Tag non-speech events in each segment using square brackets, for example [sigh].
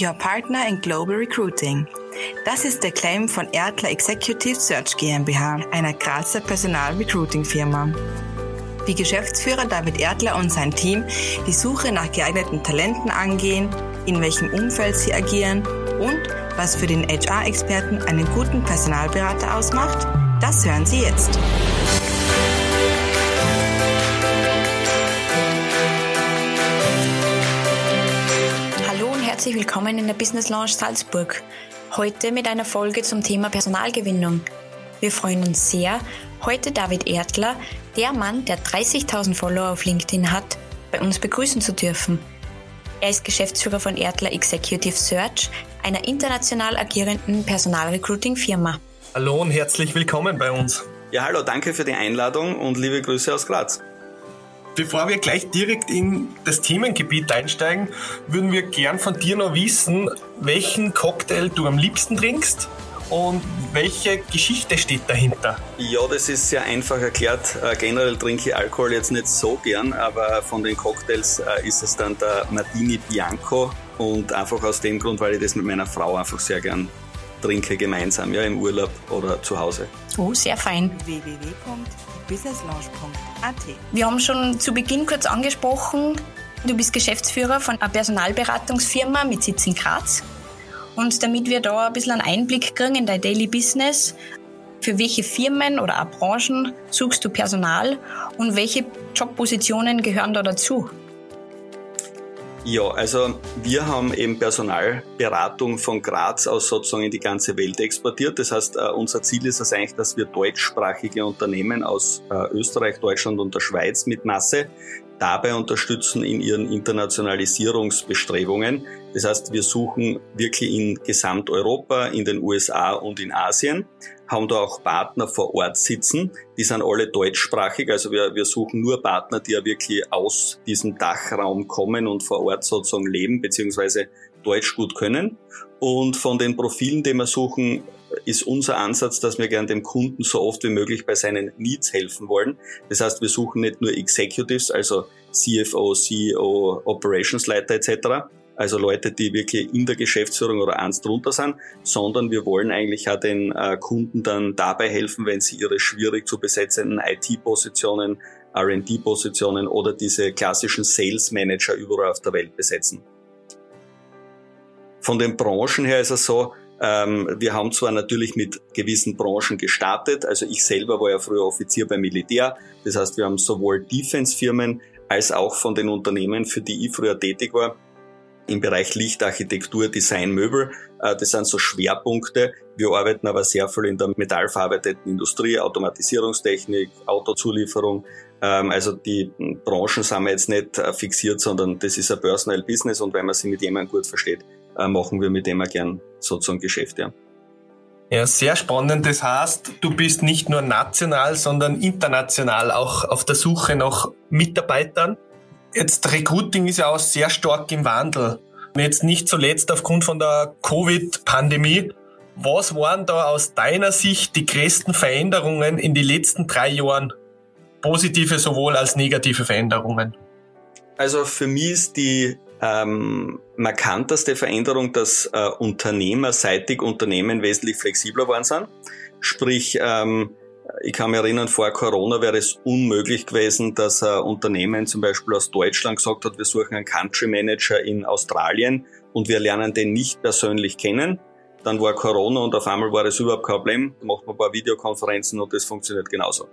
Your Partner in Global Recruiting. Das ist der Claim von Erdler Executive Search GmbH, einer Grazer Personal-Recruiting-Firma. Wie Geschäftsführer David Erdler und sein Team die Suche nach geeigneten Talenten angehen, in welchem Umfeld sie agieren und was für den HR-Experten einen guten Personalberater ausmacht, das hören Sie jetzt. Herzlich willkommen in der Business Lounge Salzburg. Heute mit einer Folge zum Thema Personalgewinnung. Wir freuen uns sehr, heute David Erdler, der Mann, der 30.000 Follower auf LinkedIn hat, bei uns begrüßen zu dürfen. Er ist Geschäftsführer von Erdler Executive Search, einer international agierenden Personalrecruiting-Firma. Hallo und herzlich willkommen bei uns. Ja, hallo, danke für die Einladung und liebe Grüße aus Graz. Bevor wir gleich direkt in das Themengebiet einsteigen, würden wir gern von dir noch wissen, welchen Cocktail du am liebsten trinkst und welche Geschichte steht dahinter? Ja, das ist sehr einfach erklärt. Äh, generell trinke ich Alkohol jetzt nicht so gern, aber von den Cocktails äh, ist es dann der Martini Bianco und einfach aus dem Grund, weil ich das mit meiner Frau einfach sehr gern trinke, gemeinsam, ja, im Urlaub oder zu Hause. Oh, sehr fein. www businesslaunch.at. Wir haben schon zu Beginn kurz angesprochen, du bist Geschäftsführer von einer Personalberatungsfirma mit Sitz in Graz. Und damit wir da ein bisschen einen Einblick kriegen in dein Daily Business, für welche Firmen oder auch Branchen suchst du Personal und welche Jobpositionen gehören da dazu? Ja, also wir haben eben Personalberatung von Graz aus sozusagen in die ganze Welt exportiert. Das heißt, uh, unser Ziel ist es eigentlich, dass wir deutschsprachige Unternehmen aus uh, Österreich, Deutschland und der Schweiz mit Masse dabei unterstützen in ihren Internationalisierungsbestrebungen. Das heißt, wir suchen wirklich in Gesamteuropa, in den USA und in Asien, haben da auch Partner vor Ort sitzen. Die sind alle deutschsprachig, also wir, wir suchen nur Partner, die ja wirklich aus diesem Dachraum kommen und vor Ort sozusagen leben, beziehungsweise Deutsch gut können. Und von den Profilen, die wir suchen, ist unser Ansatz, dass wir gern dem Kunden so oft wie möglich bei seinen Needs helfen wollen. Das heißt, wir suchen nicht nur Executives, also CFO, CEO, Operationsleiter etc., also Leute, die wirklich in der Geschäftsführung oder eins drunter sind, sondern wir wollen eigentlich auch den äh, Kunden dann dabei helfen, wenn sie ihre schwierig zu besetzenden IT-Positionen, R&D-Positionen oder diese klassischen Sales Manager überall auf der Welt besetzen. Von den Branchen her ist es so, ähm, wir haben zwar natürlich mit gewissen Branchen gestartet, also ich selber war ja früher Offizier beim Militär, das heißt wir haben sowohl Defense-Firmen als auch von den Unternehmen, für die ich früher tätig war, im Bereich Lichtarchitektur, Design, Möbel. Äh, das sind so Schwerpunkte. Wir arbeiten aber sehr viel in der metallverarbeitenden Industrie, Automatisierungstechnik, Autozulieferung. Ähm, also die Branchen sind wir jetzt nicht äh, fixiert, sondern das ist ein Personal Business und wenn man sich mit jemandem gut versteht, äh, machen wir mit dem auch gern sozusagen Geschäfte. Ja, sehr spannend. Das heißt, du bist nicht nur national, sondern international auch auf der Suche nach Mitarbeitern. Jetzt Recruiting ist ja auch sehr stark im Wandel. Jetzt nicht zuletzt aufgrund von der Covid-Pandemie. Was waren da aus deiner Sicht die größten Veränderungen in den letzten drei Jahren? Positive sowohl als negative Veränderungen? Also für mich ist die ähm, markanteste Veränderung, dass äh, unternehmerseitig Unternehmen wesentlich flexibler geworden sind. Sprich, ähm, ich kann mich erinnern, vor Corona wäre es unmöglich gewesen, dass ein Unternehmen zum Beispiel aus Deutschland gesagt hat, wir suchen einen Country Manager in Australien und wir lernen den nicht persönlich kennen. Dann war Corona und auf einmal war das überhaupt kein Problem. Da macht man ein paar Videokonferenzen und das funktioniert genauso.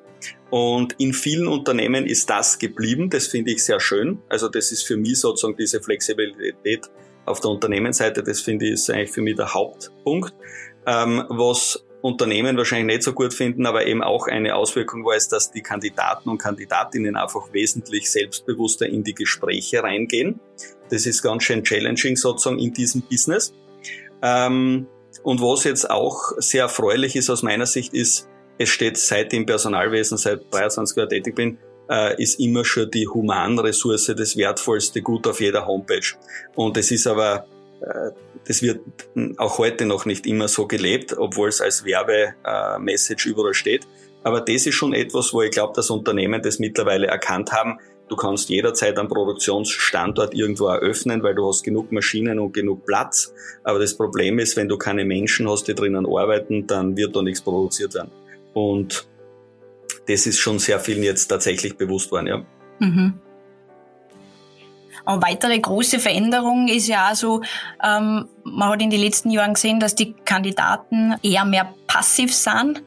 Und in vielen Unternehmen ist das geblieben. Das finde ich sehr schön. Also das ist für mich sozusagen diese Flexibilität auf der Unternehmensseite. Das finde ich ist eigentlich für mich der Hauptpunkt. Ähm, was Unternehmen wahrscheinlich nicht so gut finden, aber eben auch eine Auswirkung war es, dass die Kandidaten und Kandidatinnen einfach wesentlich selbstbewusster in die Gespräche reingehen. Das ist ganz schön challenging sozusagen in diesem Business. Ähm, und was jetzt auch sehr erfreulich ist aus meiner Sicht ist, es steht seit dem Personalwesen, seit 23 Jahren tätig bin, äh, ist immer schon die Humanressource das wertvollste Gut auf jeder Homepage. Und es ist aber das wird auch heute noch nicht immer so gelebt, obwohl es als Werbemessage überall steht. Aber das ist schon etwas, wo ich glaube, dass Unternehmen das mittlerweile erkannt haben, Du kannst jederzeit einen Produktionsstandort irgendwo eröffnen, weil du hast genug Maschinen und genug Platz. Aber das Problem ist, wenn du keine Menschen hast, die drinnen arbeiten, dann wird da nichts produziert werden. Und das ist schon sehr vielen jetzt tatsächlich bewusst worden, ja. Mhm. Eine weitere große Veränderung ist ja auch so, ähm, man hat in den letzten Jahren gesehen, dass die Kandidaten eher mehr passiv sind.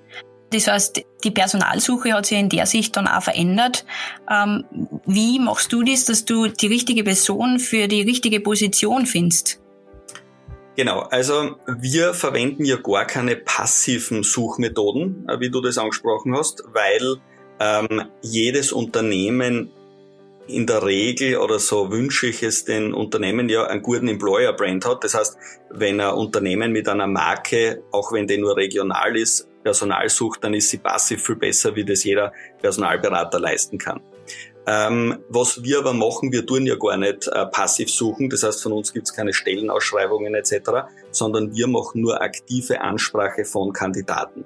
Das heißt, die Personalsuche hat sich in der Sicht dann auch verändert. Ähm, wie machst du das, dass du die richtige Person für die richtige Position findest? Genau, also wir verwenden ja gar keine passiven Suchmethoden, äh, wie du das angesprochen hast, weil ähm, jedes Unternehmen in der Regel oder so wünsche ich es den Unternehmen ja einen guten Employer-Brand hat. Das heißt, wenn ein Unternehmen mit einer Marke, auch wenn die nur regional ist, Personal sucht, dann ist sie passiv viel besser, wie das jeder Personalberater leisten kann. Ähm, was wir aber machen, wir tun ja gar nicht äh, passiv suchen, das heißt von uns gibt es keine Stellenausschreibungen etc., sondern wir machen nur aktive Ansprache von Kandidaten.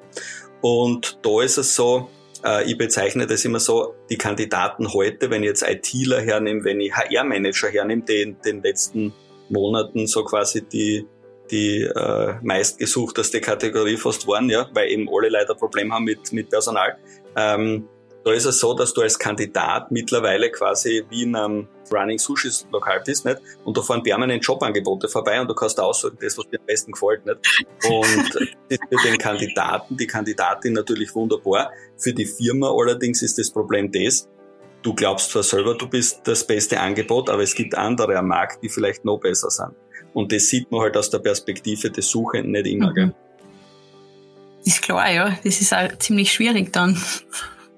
Und da ist es so, äh, ich bezeichne das immer so, die Kandidaten heute, wenn ich jetzt ITler hernehme, wenn ich HR-Manager hernehme, die in den letzten Monaten so quasi die, die äh, meistgesuchteste Kategorie fast waren, ja, weil eben alle leider Probleme haben mit, mit Personal. Ähm, da ist es so, dass du als Kandidat mittlerweile quasi wie in einem Running Sushis Lokal bist, nicht? Und da fahren permanent Jobangebote vorbei und du kannst aussuchen, das, was dir am besten gefällt, nicht? Und [laughs] das ist für den Kandidaten, die Kandidatin natürlich wunderbar. Für die Firma allerdings ist das Problem das, du glaubst zwar selber, du bist das beste Angebot, aber es gibt andere am Markt, die vielleicht noch besser sind. Und das sieht man halt aus der Perspektive des Suchenden nicht immer, mhm. gell? Ist klar, ja. Das ist auch ziemlich schwierig dann.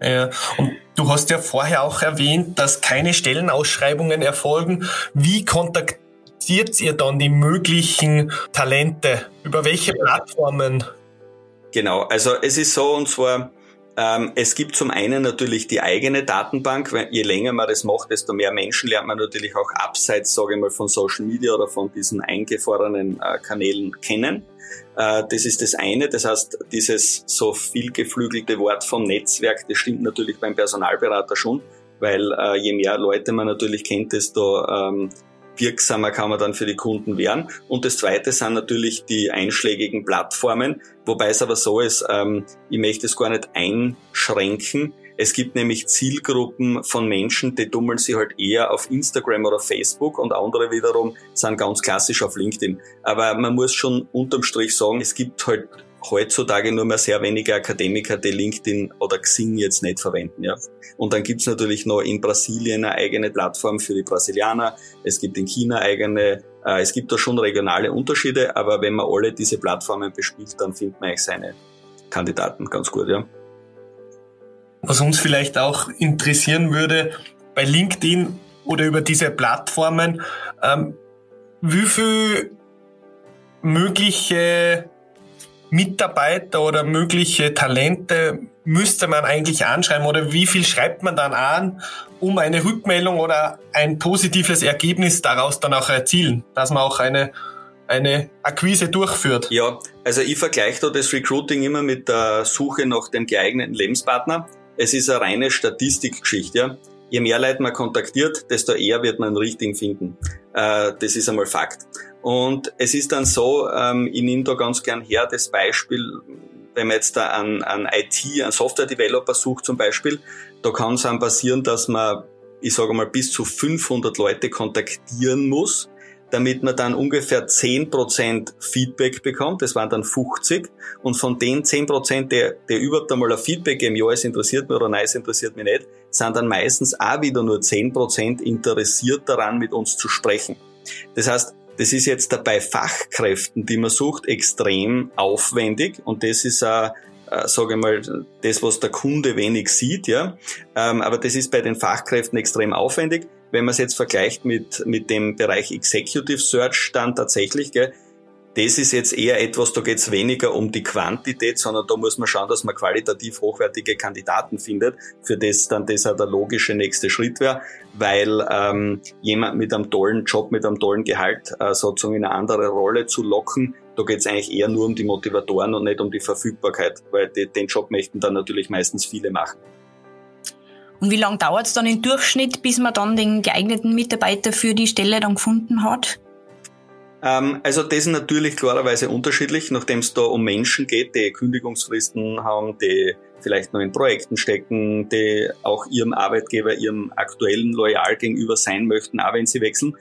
Ja, und du hast ja vorher auch erwähnt, dass keine Stellenausschreibungen erfolgen. Wie kontaktiert ihr dann die möglichen Talente? Über welche Plattformen? Genau, also es ist so und zwar, es gibt zum einen natürlich die eigene Datenbank, weil je länger man das macht, desto mehr Menschen lernt man natürlich auch abseits, sage ich mal, von Social Media oder von diesen eingefrorenen äh, Kanälen kennen. Äh, das ist das eine. Das heißt, dieses so viel geflügelte Wort vom Netzwerk, das stimmt natürlich beim Personalberater schon, weil äh, je mehr Leute man natürlich kennt, desto ähm, wirksamer kann man dann für die Kunden werden. Und das Zweite sind natürlich die einschlägigen Plattformen, wobei es aber so ist, ähm, ich möchte es gar nicht einschränken. Es gibt nämlich Zielgruppen von Menschen, die tummeln sich halt eher auf Instagram oder Facebook und andere wiederum sind ganz klassisch auf LinkedIn. Aber man muss schon unterm Strich sagen, es gibt halt heutzutage nur mehr sehr wenige Akademiker, die LinkedIn oder Xing jetzt nicht verwenden. Ja. Und dann gibt's natürlich noch in Brasilien eine eigene Plattform für die Brasilianer, es gibt in China eigene, äh, es gibt da schon regionale Unterschiede, aber wenn man alle diese Plattformen bespielt, dann findet man eigentlich seine Kandidaten ganz gut. Ja. Was uns vielleicht auch interessieren würde, bei LinkedIn oder über diese Plattformen, ähm, wie viel mögliche Mitarbeiter oder mögliche Talente müsste man eigentlich anschreiben oder wie viel schreibt man dann an, um eine Rückmeldung oder ein positives Ergebnis daraus dann auch erzielen, dass man auch eine eine Akquise durchführt. Ja, also ich vergleiche da das Recruiting immer mit der Suche nach dem geeigneten Lebenspartner. Es ist eine reine Statistikgeschichte. Ja. Je mehr Leute man kontaktiert, desto eher wird man einen richtigen finden. Äh, das ist einmal Fakt. Und es ist dann so, ähm, ich nehme da ganz gern her das Beispiel, wenn man jetzt da an, an IT, an Software-Developer sucht zum Beispiel, da kann es dann passieren, dass man, ich sage mal, bis zu 500 Leute kontaktieren muss, damit man dann ungefähr 10% Feedback bekommt. Das waren dann 50. Und von den 10%, der, der überhaupt einmal ein Feedback geben, ja, es interessiert mich oder nein, es interessiert mich nicht, sind dann meistens auch wieder nur 10% interessiert daran, mit uns zu sprechen. Das heißt, das ist jetzt dabei Fachkräften, die man sucht, extrem aufwendig und das ist auch äh, sage ich mal, das, was der Kunde wenig sieht, ja. Ähm, aber das ist bei den Fachkräften extrem aufwendig. Wenn man es jetzt vergleicht mit, mit dem Bereich Executive Search, dann tatsächlich, gell, das ist jetzt eher etwas, da geht es weniger um die Quantität, sondern da muss man schauen, dass man qualitativ hochwertige Kandidaten findet, für das dann das auch der logische nächste Schritt wäre, weil ähm, jemand mit einem tollen Job, mit einem tollen Gehalt äh, sozusagen in eine andere Rolle zu locken, da geht es eigentlich eher nur um die Motivatoren und nicht um die Verfügbarkeit, weil die, den Job möchten dann natürlich meistens viele machen. Und wie lange dauert es dann im Durchschnitt, bis man dann den geeigneten Mitarbeiter für die Stelle dann gefunden hat? Ähm, also das ist natürlich klarerweise unterschiedlich, nachdem es da um Menschen geht, die Kündigungsfristen haben, die vielleicht noch in Projekten stecken, die auch ihrem Arbeitgeber, ihrem aktuellen loyal gegenüber sein möchten, auch wenn sie wechseln.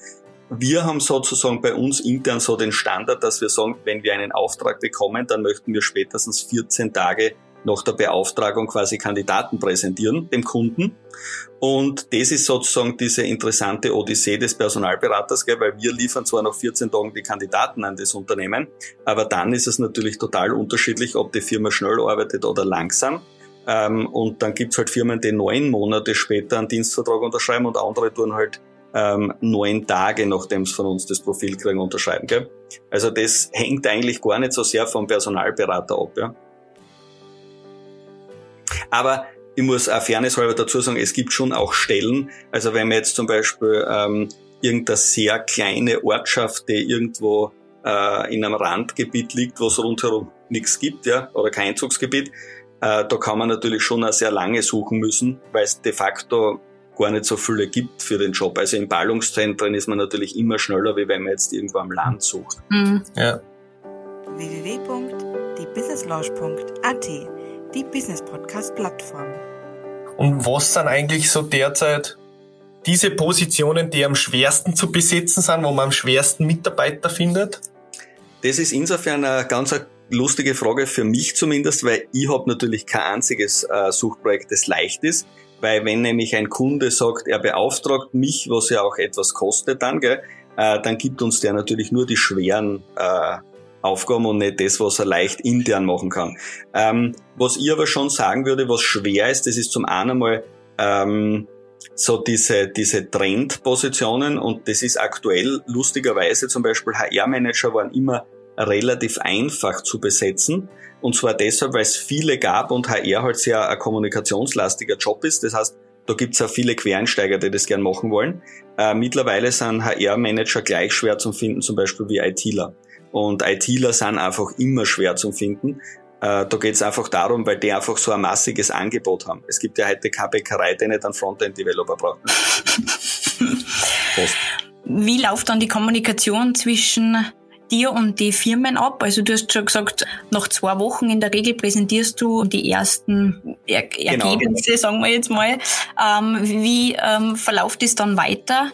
Wir haben sozusagen bei uns intern so den Standard, dass wir sagen, wenn wir einen Auftrag bekommen, dann möchten wir spätestens 14 Tage nach der Beauftragung quasi Kandidaten präsentieren, dem Kunden. Und das ist sozusagen diese interessante Odyssee des Personalberaters, gell, weil wir liefern zwar nach 14 Tagen die Kandidaten an das Unternehmen, aber dann ist es natürlich total unterschiedlich, ob die Firma schnell arbeitet oder langsam. Ähm, und dann gibt's halt Firmen, die neun Monate später einen Dienstvertrag unterschreiben und andere tun halt ähm, neun Tage, nachdem sie von uns das Profil kriegen, unterschreiben. Gell? Also das hängt eigentlich gar nicht so sehr vom Personalberater ab. Ja? Aber ich muss auch fairnesshalber dazu sagen, es gibt schon auch Stellen, also wenn man jetzt zum Beispiel ähm, irgendeine sehr kleine Ortschaft, die irgendwo äh, in einem Randgebiet liegt, wo es rundherum nichts gibt, ja, oder kein Einzugsgebiet, äh, da kann man natürlich schon auch sehr lange suchen müssen, weil es de facto gar nicht so viele gibt für den Job. Also in Ballungszentren ist man natürlich immer schneller, wie wenn man jetzt irgendwo am Land sucht. Mhm. Ja. www.diebusinesslaunch.at die Business Podcast Plattform. Und was sind eigentlich so derzeit diese Positionen, die am schwersten zu besetzen sind, wo man am schwersten Mitarbeiter findet? Das ist insofern eine ganz lustige Frage für mich zumindest, weil ich habe natürlich kein einziges äh, Suchprojekt, das leicht ist. Weil wenn nämlich ein Kunde sagt, er beauftragt mich, was ja auch etwas kostet dann, gell, äh, dann gibt uns der natürlich nur die schweren äh, Aufgaben und nicht das, was er leicht intern machen kann. Ähm, was ich aber schon sagen würde, was schwer ist, das ist zum einen mal ähm, so diese, diese Trendpositionen und das ist aktuell lustigerweise zum Beispiel HR-Manager waren immer relativ einfach zu besetzen. Und zwar deshalb, weil es viele gab und HR halt sehr ein kommunikationslastiger Job ist. Das heißt, da gibt's auch viele Quereinsteiger, die das gern machen wollen. Äh, mittlerweile sind HR-Manager gleich schwer zu finden, zum Beispiel wie ITler. Und ITler sind einfach immer schwer zu finden. Äh, da geht es einfach darum, weil die einfach so ein massiges Angebot haben. Es gibt ja heute keine Bäckerei, die nicht einen Frontend-Developer braucht. Wie läuft dann die Kommunikation zwischen dir und die Firmen ab? Also du hast schon gesagt, nach zwei Wochen in der Regel präsentierst du die ersten er genau. Ergebnisse, sagen wir jetzt mal. Ähm, wie ähm, verläuft es dann weiter?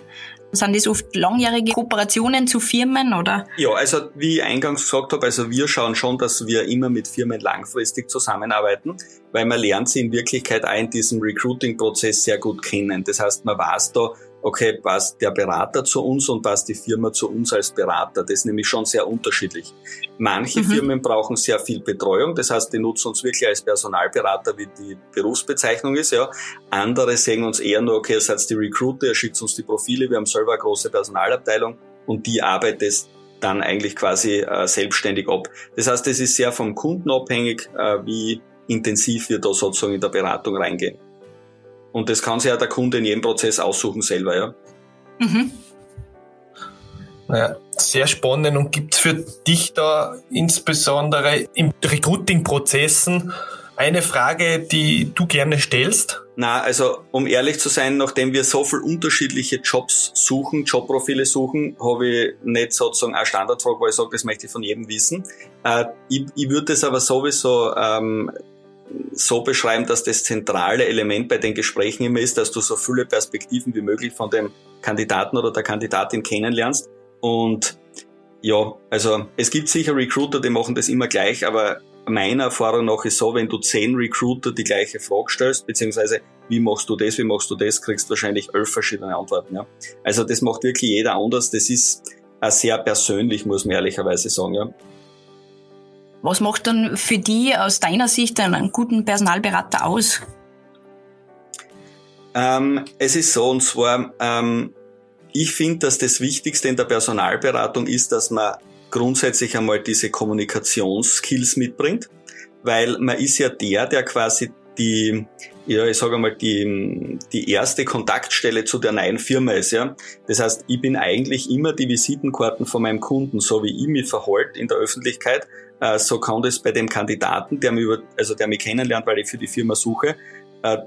Sind das oft langjährige Kooperationen zu Firmen oder? Ja, also wie ich eingangs gesagt habe, also wir schauen schon, dass wir immer mit Firmen langfristig zusammenarbeiten, weil man lernt sie in Wirklichkeit auch in diesem Recruiting-Prozess sehr gut kennen. Das heißt, man weiß da, okay, passt der Berater zu uns und passt die Firma zu uns als Berater. Das ist nämlich schon sehr unterschiedlich. Manche mhm. Firmen brauchen sehr viel Betreuung, das heißt, die nutzen uns wirklich als Personalberater, wie die Berufsbezeichnung ist, ja. Andere sehen uns eher nur, okay, ihr seid die Recruiter, ihr schickt uns die Profile, wir haben selber eine große Personalabteilung und die arbeitet dann eigentlich quasi äh, selbstständig ab. Das heißt, es ist sehr vom Kunden abhängig, äh, wie intensiv wir da sozusagen in der Beratung reingehen. Und das kann sich ja der Kunde in jedem Prozess aussuchen selber, ja. Mhm. Ja, sehr spannend. Und gibt es für dich da insbesondere in Recruiting-Prozessen eine Frage, die du gerne stellst? Na, also um ehrlich zu sein, nachdem wir so viel unterschiedliche Jobs suchen, Jobprofile suchen, habe ich nicht sozusagen eine Standardfrage, wo ich sage, das möchte ich von jedem wissen. Äh, ich, ich würde es aber sowieso ähm, so beschreiben, dass das zentrale Element bei den Gesprächen immer ist, dass du so viele Perspektiven wie möglich von dem Kandidaten oder der Kandidatin kennenlernst. Und ja, also es gibt sicher Recruiter, die machen das immer gleich, aber meiner Erfahrung nach ist so, wenn du zehn Recruiter die gleiche Frage stellst, beziehungsweise wie machst du das, wie machst du das, kriegst du wahrscheinlich elf verschiedene Antworten. Ja. Also das macht wirklich jeder anders. Das ist sehr persönlich, muss man ehrlicherweise sagen. Ja. Was macht dann für die aus deiner Sicht einen guten Personalberater aus? Ähm, es ist so, und zwar, ähm, ich finde, dass das Wichtigste in der Personalberatung ist, dass man grundsätzlich einmal diese Kommunikationsskills mitbringt, weil man ist ja der, der quasi die, ja, ich sage mal, die, die erste Kontaktstelle zu der neuen Firma ist, ja. Das heißt, ich bin eigentlich immer die Visitenkarten von meinem Kunden, so wie ich mich verhalte in der Öffentlichkeit, so kann das bei dem Kandidaten, der mich, über, also der mich kennenlernt, weil ich für die Firma suche, äh,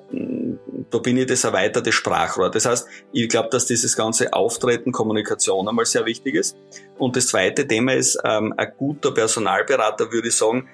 da bin ich das erweiterte Sprachrohr. Das heißt, ich glaube, dass dieses ganze Auftreten, Kommunikation einmal sehr wichtig ist. Und das zweite Thema ist, ähm, ein guter Personalberater, würde ich sagen,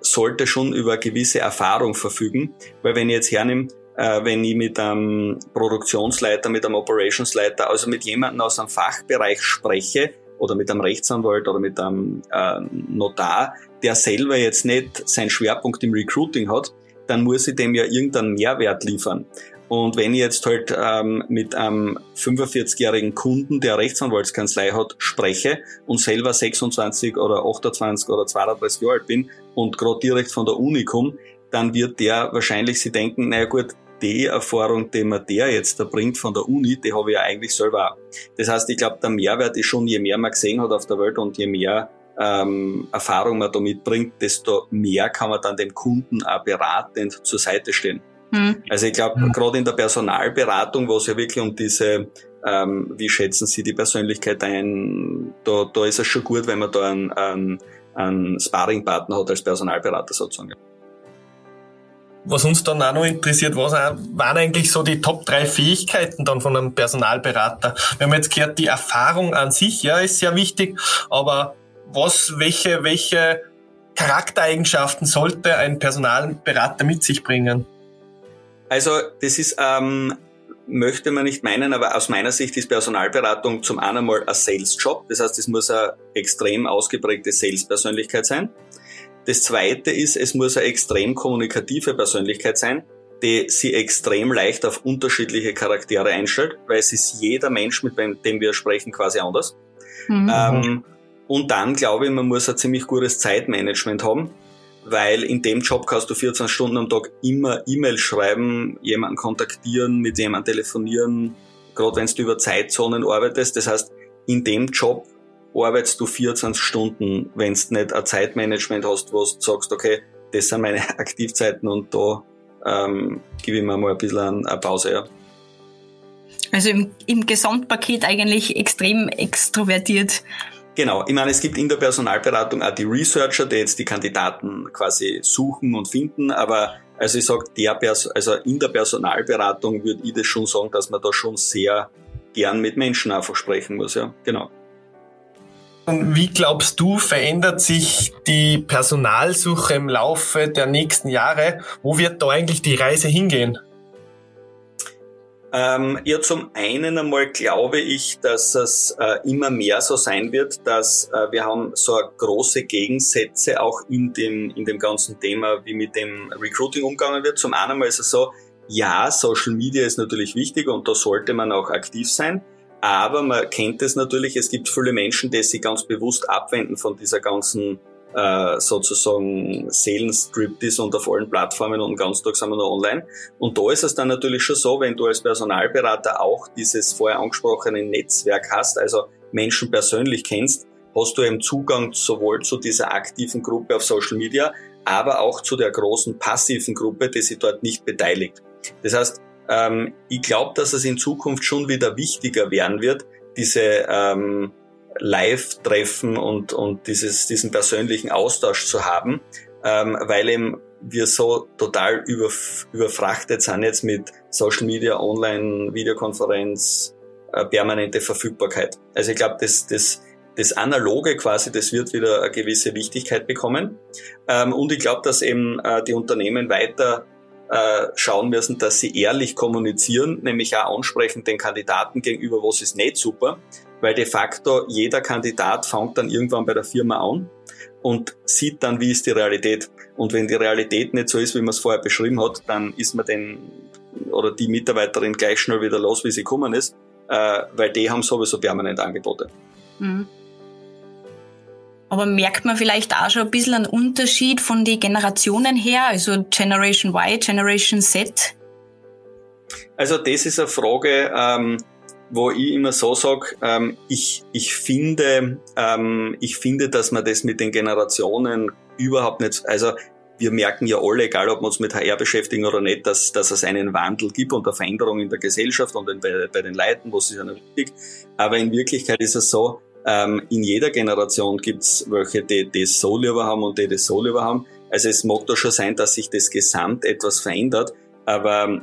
sollte schon über gewisse Erfahrung verfügen. Weil wenn ich jetzt hernehme, äh, wenn ich mit einem Produktionsleiter, mit einem Operationsleiter, also mit jemandem aus einem Fachbereich spreche, oder mit einem Rechtsanwalt oder mit einem äh, Notar, der selber jetzt nicht seinen Schwerpunkt im Recruiting hat, dann muss ich dem ja irgendeinen Mehrwert liefern. Und wenn ich jetzt halt ähm, mit einem 45-jährigen Kunden, der Rechtsanwaltskanzlei hat, spreche und selber 26 oder 28 oder 32 Jahre alt bin und gerade direkt von der Uni komme, dann wird der wahrscheinlich sich denken, naja gut, die Erfahrung, die man der jetzt da bringt von der Uni, die habe ich ja eigentlich selber auch. Das heißt, ich glaube, der Mehrwert ist schon, je mehr man gesehen hat auf der Welt und je mehr ähm, Erfahrung man da mitbringt, desto mehr kann man dann dem Kunden auch beratend zur Seite stehen. Mhm. Also ich glaube, mhm. gerade in der Personalberatung, wo es ja wirklich um diese, ähm, wie schätzen Sie die Persönlichkeit ein, da, da ist es schon gut, wenn man da einen, einen, einen Sparringpartner hat als Personalberater sozusagen. Was uns dann auch noch interessiert, was waren eigentlich so die Top drei Fähigkeiten dann von einem Personalberater? Wir haben jetzt gehört, die Erfahrung an sich, ja, ist sehr wichtig, aber was, welche, welche Charaktereigenschaften sollte ein Personalberater mit sich bringen? Also das ist, ähm, möchte man nicht meinen, aber aus meiner Sicht ist Personalberatung zum einen mal ein Sales-Job. Das heißt, es muss eine extrem ausgeprägte Sales-Persönlichkeit sein. Das zweite ist, es muss eine extrem kommunikative Persönlichkeit sein, die sie extrem leicht auf unterschiedliche Charaktere einstellt, weil es ist jeder Mensch, mit dem wir sprechen, quasi anders. Mhm. Ähm, und dann glaube ich, man muss ein ziemlich gutes Zeitmanagement haben, weil in dem Job kannst du 14 Stunden am Tag immer E-Mails schreiben, jemanden kontaktieren, mit jemandem telefonieren, gerade wenn du über Zeitzonen arbeitest. Das heißt, in dem Job arbeitest du 24 Stunden, wenn du nicht ein Zeitmanagement hast, wo du sagst, okay, das sind meine [laughs] Aktivzeiten und da ähm, gebe ich mir mal ein bisschen eine Pause. Ja. Also im, im Gesamtpaket eigentlich extrem extrovertiert. Genau, ich meine, es gibt in der Personalberatung auch die Researcher, die jetzt die Kandidaten quasi suchen und finden, aber also ich sage, der Pers also in der Personalberatung würde ich das schon sagen, dass man da schon sehr gern mit Menschen einfach sprechen muss, ja, genau. Wie glaubst du, verändert sich die Personalsuche im Laufe der nächsten Jahre? Wo wird da eigentlich die Reise hingehen? Ähm, ja, zum einen einmal glaube ich, dass es äh, immer mehr so sein wird, dass äh, wir haben so große Gegensätze auch in dem, in dem ganzen Thema, wie mit dem Recruiting umgegangen wird. Zum einen ist es so, ja, Social Media ist natürlich wichtig und da sollte man auch aktiv sein. Aber man kennt es natürlich, es gibt viele Menschen, die sich ganz bewusst abwenden von dieser ganzen äh, sozusagen Seelenstriptease und auf allen Plattformen und ganzen Tag sind wir noch online. Und da ist es dann natürlich schon so, wenn du als Personalberater auch dieses vorher angesprochene Netzwerk hast, also Menschen persönlich kennst, hast du eben Zugang sowohl zu dieser aktiven Gruppe auf Social Media, aber auch zu der großen passiven Gruppe, die sich dort nicht beteiligt. Das heißt, ähm, ich glaube, dass es in Zukunft schon wieder wichtiger werden wird, diese ähm, Live-Treffen und, und dieses, diesen persönlichen Austausch zu haben, ähm, weil eben wir so total über, überfrachtet sind jetzt mit Social Media, Online, Videokonferenz, äh, permanente Verfügbarkeit. Also ich glaube, das, das, das Analoge quasi, das wird wieder eine gewisse Wichtigkeit bekommen. Ähm, und ich glaube, dass eben äh, die Unternehmen weiter äh, schauen müssen, dass sie ehrlich kommunizieren, nämlich auch ansprechend den Kandidaten gegenüber, was ist nicht super, weil de facto jeder Kandidat fängt dann irgendwann bei der Firma an und sieht dann, wie ist die Realität. Und wenn die Realität nicht so ist, wie man es vorher beschrieben hat, dann ist man den oder die Mitarbeiterin gleich schnell wieder los, wie sie gekommen ist, äh, weil die haben sowieso permanent Angebote. Mhm. Aber merkt man vielleicht auch schon ein bisschen einen Unterschied von den Generationen her, also Generation Y, Generation Z? Also das ist eine Frage, ähm, wo ich immer so sage, ähm, ich, ich, finde, ähm, ich finde, dass man das mit den Generationen überhaupt nicht, also wir merken ja alle, egal ob wir uns mit HR beschäftigen oder nicht, dass, dass es einen Wandel gibt und eine Veränderung in der Gesellschaft und bei, bei den Leuten, was ist ja wichtig. Aber in Wirklichkeit ist es so, ähm, in jeder Generation gibt es welche, die das so lieber haben und die das so lieber haben. Also es mag doch schon sein, dass sich das Gesamt etwas verändert, aber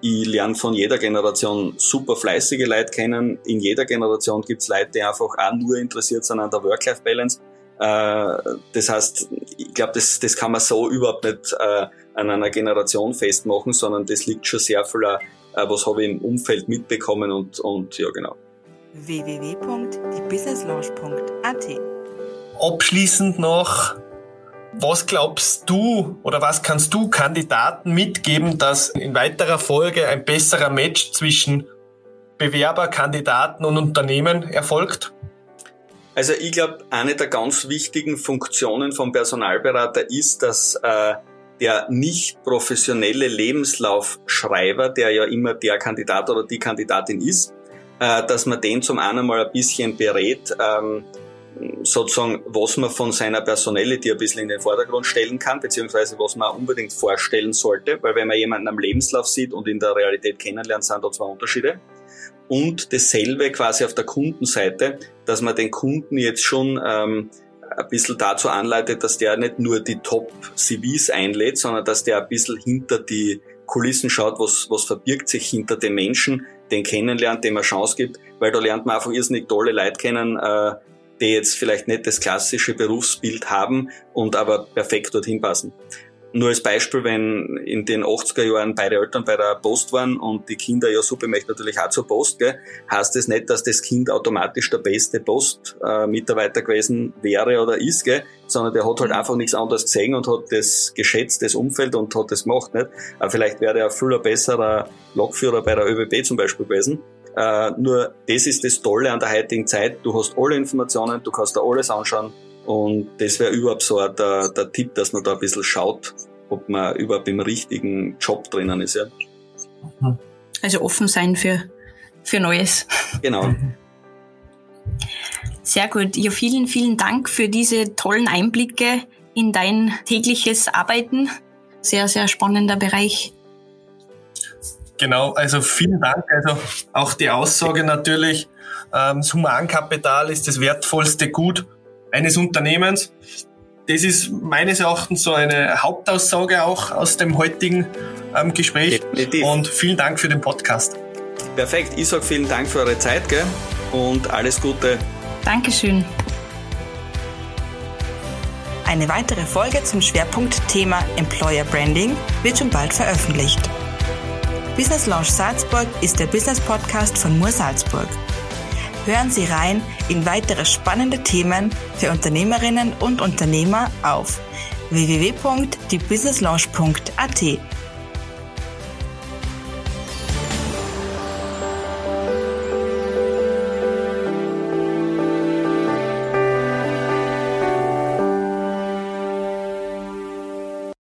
ich lerne von jeder Generation super fleißige Leute kennen. In jeder Generation gibt's Leute, die einfach auch nur interessiert sind an der Work-Life-Balance. Äh, das heißt, ich glaube, das, das kann man so überhaupt nicht äh, an einer Generation festmachen, sondern das liegt schon sehr viel, äh, was habe ich im Umfeld mitbekommen und, und ja, genau. www.diebusinesslaunch.at Abschließend noch, was glaubst du oder was kannst du Kandidaten mitgeben, dass in weiterer Folge ein besserer Match zwischen Bewerber, Kandidaten und Unternehmen erfolgt? Also ich glaube, eine der ganz wichtigen Funktionen vom Personalberater ist, dass äh, der nicht professionelle Lebenslaufschreiber, der ja immer der Kandidat oder die Kandidatin ist, dass man den zum einen mal ein bisschen berät, ähm, sozusagen, was man von seiner Personality ein bisschen in den Vordergrund stellen kann, beziehungsweise was man unbedingt vorstellen sollte, weil wenn man jemanden am Lebenslauf sieht und in der Realität kennenlernt, sind da zwei Unterschiede. Und dasselbe quasi auf der Kundenseite, dass man den Kunden jetzt schon ähm, ein bisschen dazu anleitet, dass der nicht nur die Top-CVs einlädt, sondern dass der ein bisschen hinter die Kulissen schaut, was, was verbirgt sich hinter den Menschen, den kennenlernt, dem er Chance gibt, weil da lernt man einfach irrsinnig tolle Leute kennen, äh, die jetzt vielleicht nicht das klassische Berufsbild haben und aber perfekt dorthin passen. Nur als Beispiel, wenn in den 80er Jahren beide Eltern bei der Post waren und die Kinder ja super möchten natürlich auch zur Post, gell, heißt das nicht, dass das Kind automatisch der beste Postmitarbeiter äh, gewesen wäre oder ist, gell, sondern der hat halt mhm. einfach nichts anderes gesehen und hat das geschätzt, das Umfeld und hat das gemacht, nicht? Aber vielleicht wäre er ein viel besserer Lokführer bei der ÖBB zum Beispiel gewesen. Uh, nur das ist das Tolle an der heutigen Zeit. Du hast alle Informationen, du kannst da alles anschauen und das wäre überhaupt so der, der Tipp, dass man da ein bisschen schaut, ob man überhaupt im richtigen Job drinnen ist. Ja. Also offen sein für, für Neues. [laughs] Genau. Sehr gut. Ja, vielen, vielen Dank für diese tollen Einblicke in dein tägliches Arbeiten. Sehr, sehr spannender Bereich. Genau, also vielen Dank. Also auch die Aussage natürlich, ähm, das Humankapital ist das wertvollste Gut eines Unternehmens. Das ist meines Erachtens so eine Hauptaussage auch aus dem heutigen ähm, Gespräch. Definitiv. Und vielen Dank für den Podcast. Perfekt. Ich sage vielen Dank für eure Zeit gell? und alles Gute. Dankeschön. Eine weitere Folge zum Schwerpunktthema Employer Branding wird schon bald veröffentlicht. Business Launch Salzburg ist der Business Podcast von Mur Salzburg. Hören Sie rein in weitere spannende Themen für Unternehmerinnen und Unternehmer auf www.diebusinesslaunch.at.